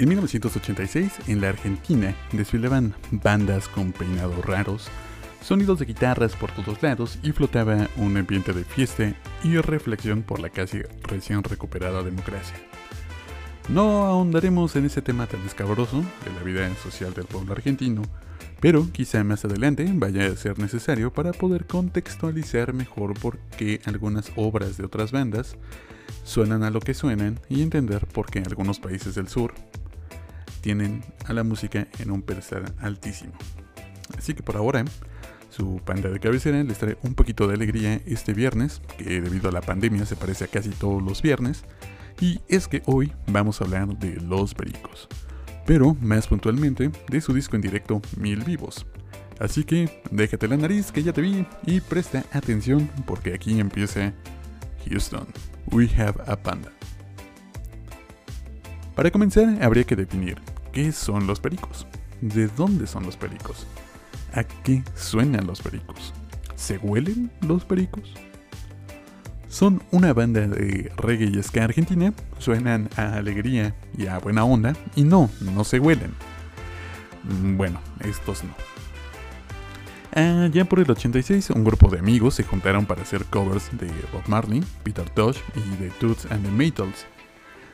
En 1986, en la Argentina, desfilaban bandas con peinados raros, sonidos de guitarras por todos lados y flotaba un ambiente de fiesta y reflexión por la casi recién recuperada democracia. No ahondaremos en ese tema tan escabroso de la vida social del pueblo argentino, pero quizá más adelante vaya a ser necesario para poder contextualizar mejor por qué algunas obras de otras bandas suenan a lo que suenan y entender por qué algunos países del sur tienen a la música en un pedestal altísimo. Así que por ahora, su panda de cabecera les trae un poquito de alegría este viernes, que debido a la pandemia se parece a casi todos los viernes, y es que hoy vamos a hablar de Los Pericos pero más puntualmente de su disco en directo Mil Vivos. Así que déjate la nariz que ya te vi y presta atención porque aquí empieza Houston, We Have a Panda. Para comenzar habría que definir qué son los pericos, de dónde son los pericos, a qué suenan los pericos, ¿se huelen los pericos? Son una banda de reggae y ska argentina, suenan a alegría y a buena onda, y no, no se huelen. Mm, bueno, estos no. Ah, ya por el 86, un grupo de amigos se juntaron para hacer covers de Bob Marley, Peter Tosh y The Toots and the Maytals.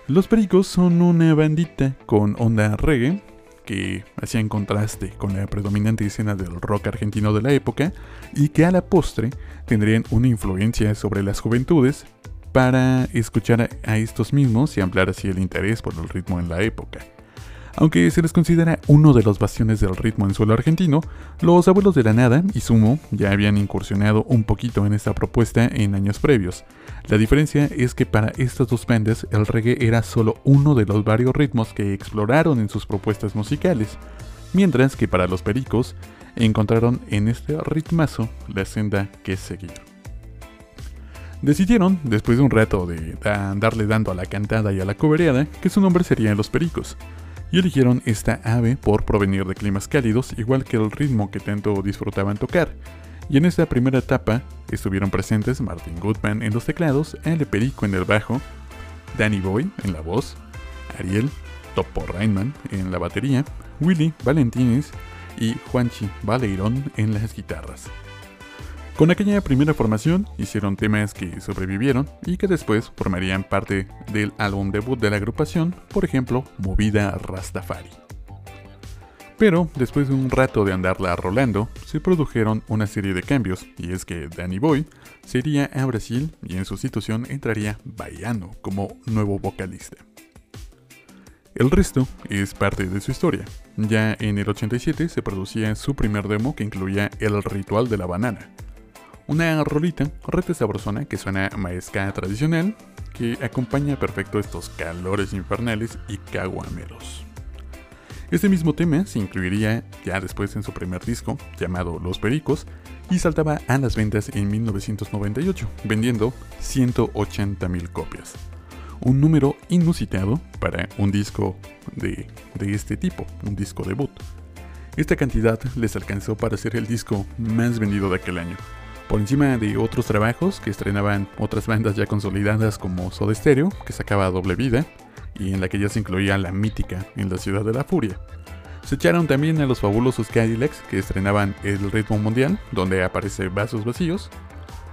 Los Pericos son una bandita con onda reggae que hacían contraste con la predominante escena del rock argentino de la época y que a la postre tendrían una influencia sobre las juventudes para escuchar a estos mismos y ampliar así el interés por el ritmo en la época. Aunque se les considera uno de los bastiones del ritmo en suelo argentino, los abuelos de la nada y Sumo ya habían incursionado un poquito en esta propuesta en años previos. La diferencia es que para estas dos bandas el reggae era solo uno de los varios ritmos que exploraron en sus propuestas musicales, mientras que para los pericos encontraron en este ritmazo la senda que seguir. Decidieron, después de un rato de darle dando a la cantada y a la cobereada, que su nombre sería Los Pericos, y eligieron esta ave por provenir de climas cálidos, igual que el ritmo que tanto disfrutaban tocar. Y en esta primera etapa estuvieron presentes Martin Goodman en los teclados, El Perico en el bajo, Danny Boy en la voz, Ariel Topo Rainman en la batería, Willy Valentines y Juanchi Baleirón en las guitarras. Con aquella primera formación hicieron temas que sobrevivieron y que después formarían parte del álbum debut de la agrupación, por ejemplo, Movida Rastafari. Pero después de un rato de andarla rolando, se produjeron una serie de cambios, y es que Danny Boy se iría a Brasil y en sustitución entraría Baiano como nuevo vocalista. El resto es parte de su historia. Ya en el 87 se producía su primer demo que incluía El Ritual de la Banana, una rolita rete sabrosona que suena maesca tradicional, que acompaña perfecto estos calores infernales y caguameros. Este mismo tema se incluiría ya después en su primer disco, llamado Los Pericos, y saltaba a las ventas en 1998, vendiendo 180.000 copias. Un número inusitado para un disco de, de este tipo, un disco debut. Esta cantidad les alcanzó para ser el disco más vendido de aquel año, por encima de otros trabajos que estrenaban otras bandas ya consolidadas como Soda Stereo, que sacaba Doble Vida, y en la que ya se incluía La Mítica en la Ciudad de la Furia. Se echaron también a los fabulosos Cadillacs que estrenaban El Ritmo Mundial, donde aparece Vasos Vacíos.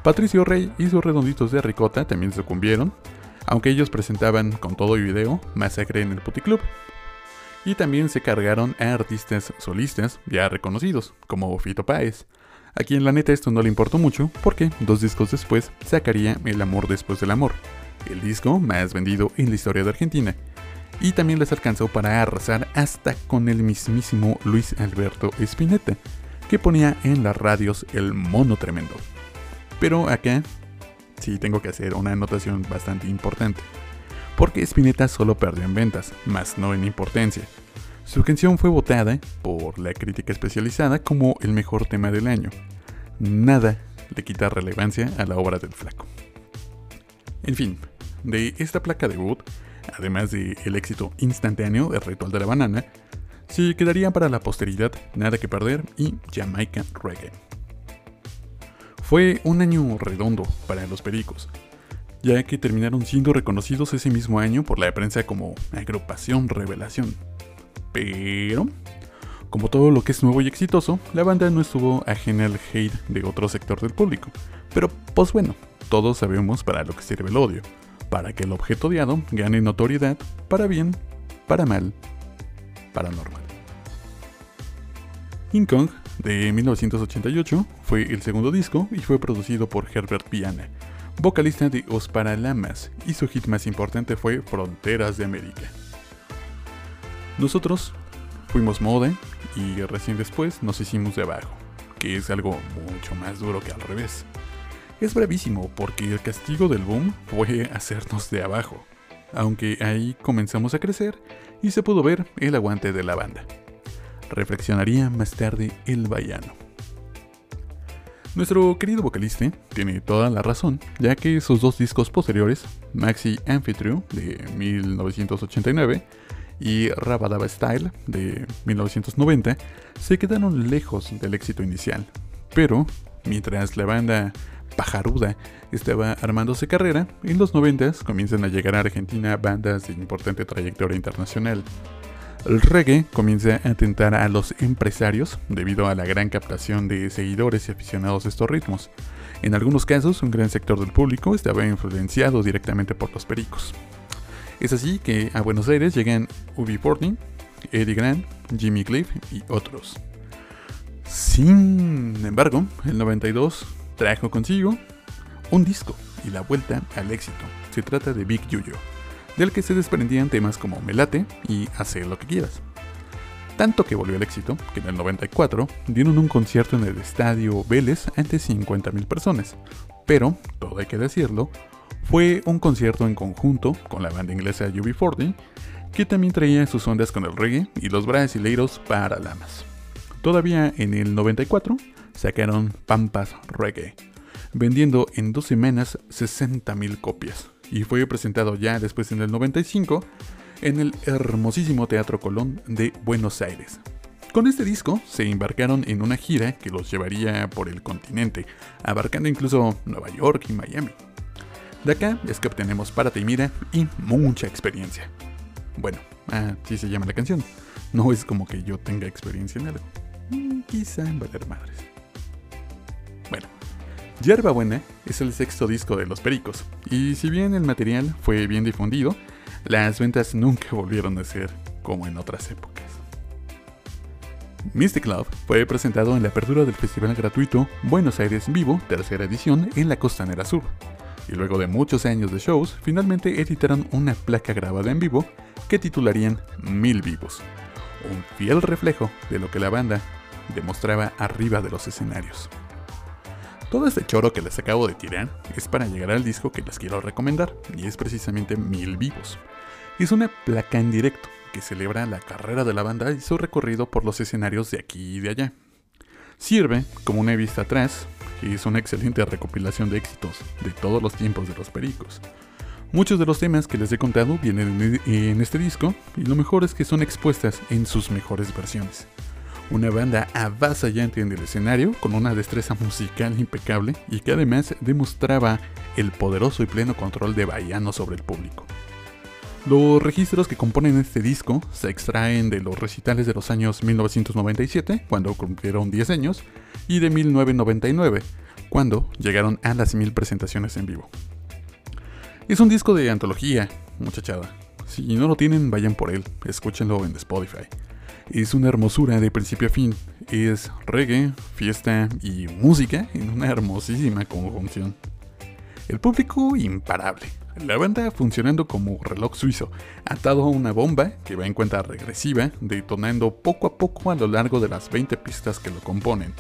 Patricio Rey y sus redonditos de ricota también sucumbieron, aunque ellos presentaban con todo y video Masacre en el Puticlub. Y también se cargaron a artistas solistas ya reconocidos, como Fito Páez, a quien la neta esto no le importó mucho porque dos discos después sacaría El amor después del amor, el disco más vendido en la historia de Argentina. Y también les alcanzó para arrasar hasta con el mismísimo Luis Alberto Spinetta, que ponía en las radios el mono tremendo. Pero acá sí tengo que hacer una anotación bastante importante, porque Spinetta solo perdió en ventas, más no en importancia. Su canción fue votada por la crítica especializada como el mejor tema del año. Nada le quita relevancia a la obra del flaco. En fin, de esta placa debut, además del el éxito instantáneo del Ritual de la Banana, se quedaría para la posteridad Nada que Perder y Jamaica Reggae. Fue un año redondo para los pericos. ya que terminaron siendo reconocidos ese mismo año por la prensa como agrupación revelación. Pero, como todo lo que es nuevo y exitoso, la banda no estuvo ajena al hate de otro sector del público. Pero, pues bueno, todos sabemos para lo que sirve el odio, para que el objeto odiado gane notoriedad, para bien, para mal, para normal. King Kong, de 1988, fue el segundo disco y fue producido por Herbert Viana, vocalista de Os Paralamas, y su hit más importante fue Fronteras de América. Nosotros fuimos moda y recién después nos hicimos de abajo, que es algo mucho más duro que al revés. Es bravísimo porque el castigo del boom fue hacernos de abajo, aunque ahí comenzamos a crecer y se pudo ver el aguante de la banda reflexionaría más tarde el vallano. Nuestro querido vocalista tiene toda la razón, ya que sus dos discos posteriores, Maxi Amphitrue de 1989 y Rabadaba Style de 1990, se quedaron lejos del éxito inicial. Pero, mientras la banda pajaruda estaba armándose carrera, en los 90 comienzan a llegar a Argentina bandas de importante trayectoria internacional. El reggae comienza a atentar a los empresarios debido a la gran captación de seguidores y aficionados a estos ritmos. En algunos casos, un gran sector del público estaba influenciado directamente por los pericos. Es así que a Buenos Aires llegan Ubi 14 Eddie Grant, Jimmy Cliff y otros. Sin embargo, el 92 trajo consigo un disco y la vuelta al éxito. Se trata de Big Yuyo del que se desprendían temas como Melate y Hacer lo que quieras. Tanto que volvió al éxito que en el 94 dieron un concierto en el estadio Vélez ante 50.000 personas. Pero, todo hay que decirlo, fue un concierto en conjunto con la banda inglesa UB40, que también traía sus ondas con el reggae y los brasileiros lamas. Todavía en el 94 sacaron Pampas Reggae, vendiendo en dos semanas 60.000 copias y fue presentado ya después en el 95 en el hermosísimo Teatro Colón de Buenos Aires. Con este disco se embarcaron en una gira que los llevaría por el continente, abarcando incluso Nueva York y Miami. De acá es que obtenemos Párate y Mira y mucha experiencia. Bueno, así se llama la canción. No es como que yo tenga experiencia en algo. Mm, quizá en valer madres. Bueno, Yerba Buena es el sexto disco de Los Pericos, y si bien el material fue bien difundido, las ventas nunca volvieron a ser como en otras épocas. Mystic Love fue presentado en la apertura del festival gratuito Buenos Aires Vivo, tercera edición, en la Costanera Sur. Y luego de muchos años de shows, finalmente editaron una placa grabada en vivo que titularían Mil Vivos, un fiel reflejo de lo que la banda demostraba arriba de los escenarios. Todo este choro que les acabo de tirar es para llegar al disco que les quiero recomendar, y es precisamente Mil Vivos. Es una placa en directo que celebra la carrera de la banda y su recorrido por los escenarios de aquí y de allá. Sirve como una vista atrás y es una excelente recopilación de éxitos de todos los tiempos de los pericos. Muchos de los temas que les he contado vienen en este disco y lo mejor es que son expuestas en sus mejores versiones una banda avasallante en el escenario con una destreza musical impecable y que además demostraba el poderoso y pleno control de Baiano sobre el público. Los registros que componen este disco se extraen de los recitales de los años 1997, cuando cumplieron 10 años, y de 1999, cuando llegaron a las mil presentaciones en vivo. Es un disco de antología, muchachada. Si no lo tienen, vayan por él, escúchenlo en Spotify. Es una hermosura de principio a fin. Es reggae, fiesta y música en una hermosísima conjunción. El público imparable. La banda funcionando como reloj suizo, atado a una bomba que va en cuenta regresiva, detonando poco a poco a lo largo de las 20 pistas que lo componen.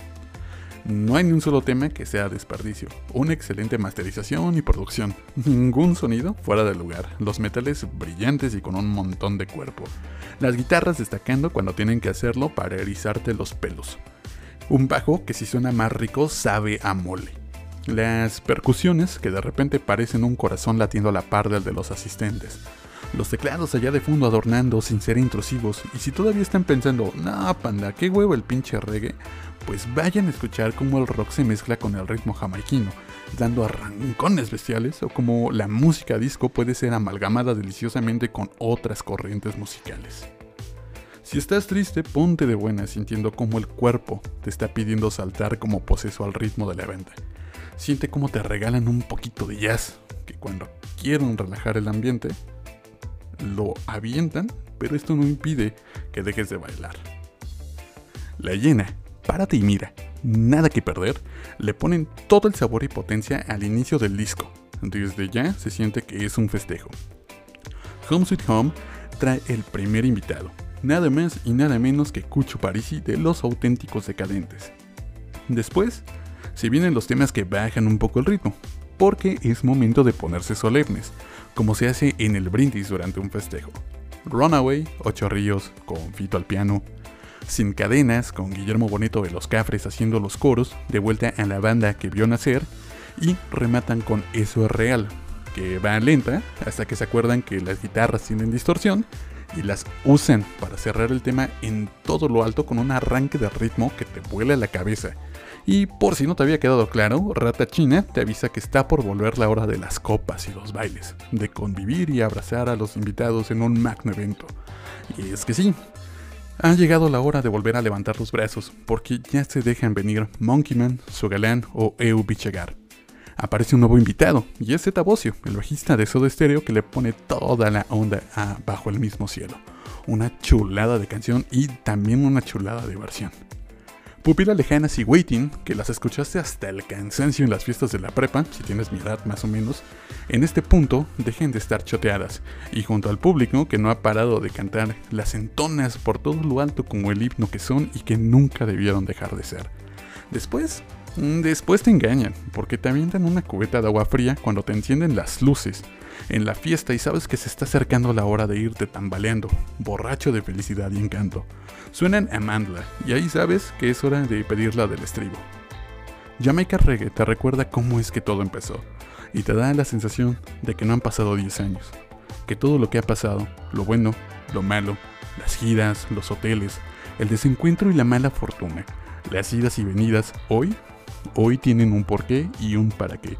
No hay ni un solo tema que sea desperdicio. Una excelente masterización y producción. Ningún sonido fuera de lugar. Los metales brillantes y con un montón de cuerpo. Las guitarras destacando cuando tienen que hacerlo para erizarte los pelos. Un bajo que si suena más rico sabe a mole. Las percusiones que de repente parecen un corazón latiendo a la par del de los asistentes. Los teclados allá de fondo adornando sin ser intrusivos. Y si todavía están pensando, no, panda, qué huevo el pinche reggae, pues vayan a escuchar cómo el rock se mezcla con el ritmo jamaiquino, dando arrancones bestiales, o cómo la música disco puede ser amalgamada deliciosamente con otras corrientes musicales. Si estás triste, ponte de buena sintiendo cómo el cuerpo te está pidiendo saltar como poseso al ritmo de la banda. Siente cómo te regalan un poquito de jazz, que cuando quieren relajar el ambiente, lo avientan, pero esto no impide que dejes de bailar. La llena, párate y mira, nada que perder, le ponen todo el sabor y potencia al inicio del disco. Desde ya se siente que es un festejo. Home Sweet Home trae el primer invitado, nada más y nada menos que Cucho Parisi de Los Auténticos Decadentes. Después, se vienen los temas que bajan un poco el ritmo, porque es momento de ponerse solemnes, como se hace en el brindis durante un festejo. Runaway, Ocho Ríos, con Fito al piano, Sin Cadenas, con Guillermo Bonito de los Cafres haciendo los coros, de vuelta a la banda que vio nacer, y rematan con Eso es Real, que va lenta hasta que se acuerdan que las guitarras tienen distorsión y las usan para cerrar el tema en todo lo alto con un arranque de ritmo que te vuela la cabeza y por si no te había quedado claro, Rata China te avisa que está por volver la hora de las copas y los bailes, de convivir y abrazar a los invitados en un magno evento. Y es que sí, ha llegado la hora de volver a levantar los brazos, porque ya se dejan venir Monkeyman, Sogalán o Eu Bichagar. Aparece un nuevo invitado, y es Zeta Bocio, el bajista de Soda Stereo que le pone toda la onda a Bajo el mismo cielo. Una chulada de canción y también una chulada de versión. Pupilas lejanas y Waiting, que las escuchaste hasta el cansancio en las fiestas de la prepa, si tienes mi edad más o menos, en este punto dejen de estar choteadas, y junto al público que no ha parado de cantar, las entonas por todo lo alto como el himno que son y que nunca debieron dejar de ser. Después, después te engañan, porque te avientan una cubeta de agua fría cuando te encienden las luces, en la fiesta y sabes que se está acercando la hora de irte tambaleando, borracho de felicidad y encanto. Suenan Amandla y ahí sabes que es hora de pedirla del estribo. Jamaica Reggae te recuerda cómo es que todo empezó y te da la sensación de que no han pasado 10 años, que todo lo que ha pasado, lo bueno, lo malo, las giras, los hoteles, el desencuentro y la mala fortuna, las idas y venidas, hoy, hoy tienen un porqué y un para qué.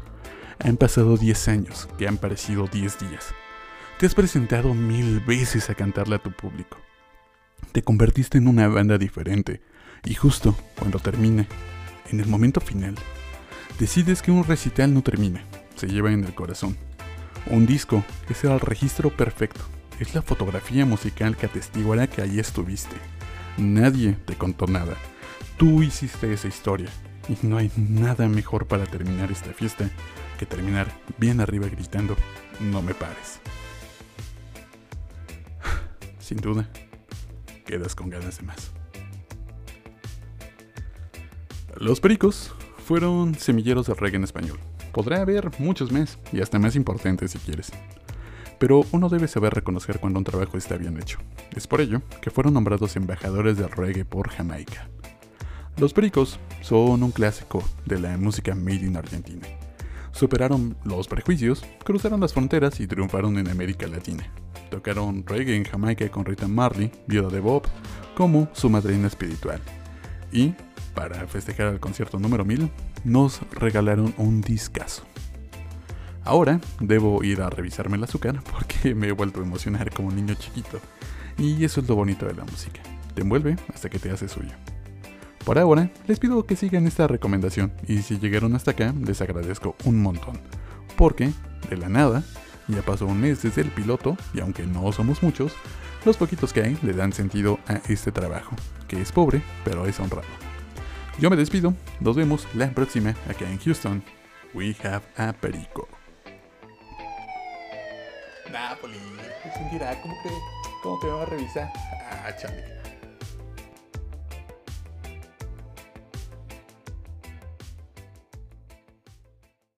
Han pasado 10 años, que han parecido 10 días. Te has presentado mil veces a cantarle a tu público. Te convertiste en una banda diferente, y justo cuando termina, en el momento final, decides que un recital no termina, se lleva en el corazón. Un disco es el registro perfecto, es la fotografía musical que atestiguará que ahí estuviste. Nadie te contó nada, tú hiciste esa historia, y no hay nada mejor para terminar esta fiesta que terminar bien arriba gritando, no me pares. Sin duda, quedas con ganas de más. Los pericos fueron semilleros de reggae en español. Podrá haber muchos más y hasta más importantes si quieres. Pero uno debe saber reconocer cuando un trabajo está bien hecho. Es por ello que fueron nombrados embajadores del reggae por Jamaica. Los Pericos son un clásico de la música made in Argentina. Superaron los prejuicios, cruzaron las fronteras y triunfaron en América Latina. Tocaron reggae en Jamaica con Rita Marley, viuda de Bob, como su madrina espiritual. Y, para festejar el concierto número 1000, nos regalaron un discazo. Ahora debo ir a revisarme el azúcar porque me he vuelto a emocionar como un niño chiquito. Y eso es lo bonito de la música. Te envuelve hasta que te hace suyo. Por ahora, les pido que sigan esta recomendación y si llegaron hasta acá, les agradezco un montón. Porque, de la nada, ya pasó un mes desde el piloto y aunque no somos muchos, los poquitos que hay le dan sentido a este trabajo, que es pobre, pero es honrado. Yo me despido, nos vemos la próxima acá en Houston. We have a perico. Napoli, ¿cómo que, cómo que me va a revisar? Ah, chale.